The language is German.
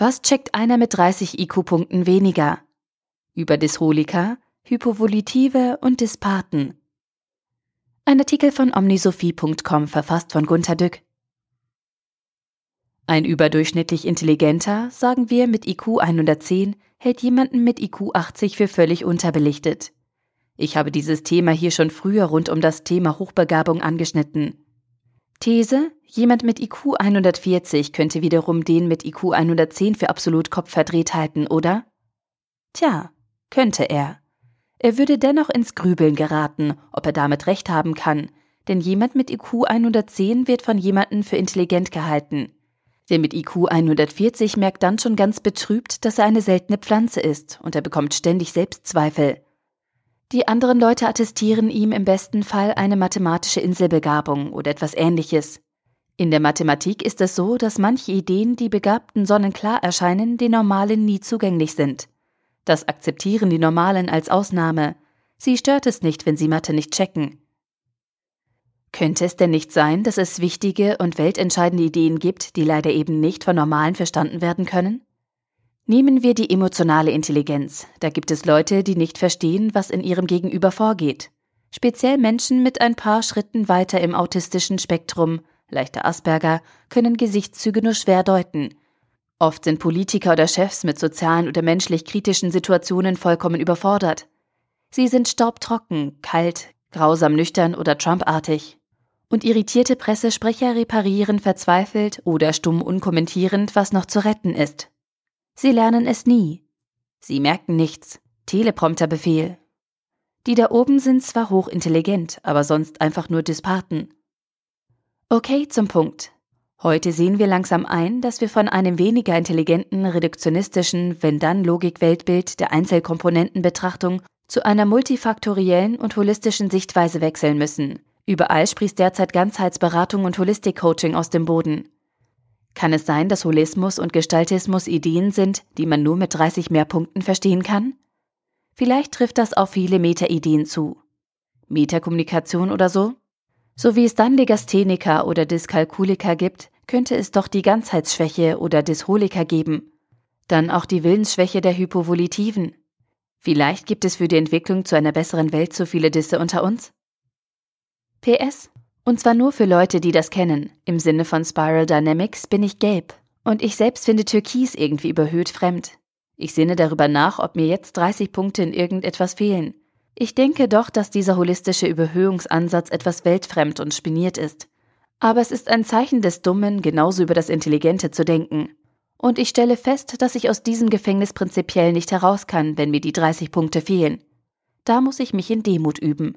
Was checkt einer mit 30 IQ-Punkten weniger? Über Dysrolika, Hypovolitive und Dyspathen. Ein Artikel von omnisophie.com verfasst von Gunter Dück. Ein überdurchschnittlich intelligenter, sagen wir mit IQ 110, hält jemanden mit IQ 80 für völlig unterbelichtet. Ich habe dieses Thema hier schon früher rund um das Thema Hochbegabung angeschnitten. These, jemand mit IQ 140 könnte wiederum den mit IQ 110 für absolut kopfverdreht halten, oder? Tja, könnte er. Er würde dennoch ins Grübeln geraten, ob er damit recht haben kann, denn jemand mit IQ 110 wird von jemandem für intelligent gehalten. Der mit IQ 140 merkt dann schon ganz betrübt, dass er eine seltene Pflanze ist, und er bekommt ständig Selbstzweifel. Die anderen Leute attestieren ihm im besten Fall eine mathematische Inselbegabung oder etwas ähnliches. In der Mathematik ist es so, dass manche Ideen, die Begabten sonnenklar erscheinen, den Normalen nie zugänglich sind. Das akzeptieren die Normalen als Ausnahme. Sie stört es nicht, wenn sie Mathe nicht checken. Könnte es denn nicht sein, dass es wichtige und weltentscheidende Ideen gibt, die leider eben nicht von Normalen verstanden werden können? Nehmen wir die emotionale Intelligenz. Da gibt es Leute, die nicht verstehen, was in ihrem Gegenüber vorgeht. Speziell Menschen mit ein paar Schritten weiter im autistischen Spektrum, leichter Asperger, können Gesichtszüge nur schwer deuten. Oft sind Politiker oder Chefs mit sozialen oder menschlich kritischen Situationen vollkommen überfordert. Sie sind staubtrocken, kalt, grausam nüchtern oder Trump-artig. Und irritierte Pressesprecher reparieren verzweifelt oder stumm unkommentierend, was noch zu retten ist. Sie lernen es nie. Sie merken nichts. Teleprompterbefehl. Die da oben sind zwar hochintelligent, aber sonst einfach nur Dyspathen. Okay, zum Punkt. Heute sehen wir langsam ein, dass wir von einem weniger intelligenten, reduktionistischen, wenn-dann-Logik-Weltbild der Einzelkomponentenbetrachtung zu einer multifaktoriellen und holistischen Sichtweise wechseln müssen. Überall sprießt derzeit Ganzheitsberatung und Holistik-Coaching aus dem Boden. Kann es sein, dass Holismus und Gestaltismus Ideen sind, die man nur mit 30 mehr Punkten verstehen kann? Vielleicht trifft das auf viele Meta-Ideen zu. Metakommunikation oder so? So wie es dann Legastheniker oder Dyskalkuliker gibt, könnte es doch die Ganzheitsschwäche oder Dysholiker geben. Dann auch die Willensschwäche der Hypovolitiven. Vielleicht gibt es für die Entwicklung zu einer besseren Welt zu viele Disse unter uns? PS und zwar nur für Leute, die das kennen. Im Sinne von Spiral Dynamics bin ich gelb. Und ich selbst finde Türkis irgendwie überhöht fremd. Ich sinne darüber nach, ob mir jetzt 30 Punkte in irgendetwas fehlen. Ich denke doch, dass dieser holistische Überhöhungsansatz etwas weltfremd und spiniert ist. Aber es ist ein Zeichen des Dummen, genauso über das Intelligente zu denken. Und ich stelle fest, dass ich aus diesem Gefängnis prinzipiell nicht heraus kann, wenn mir die 30 Punkte fehlen. Da muss ich mich in Demut üben.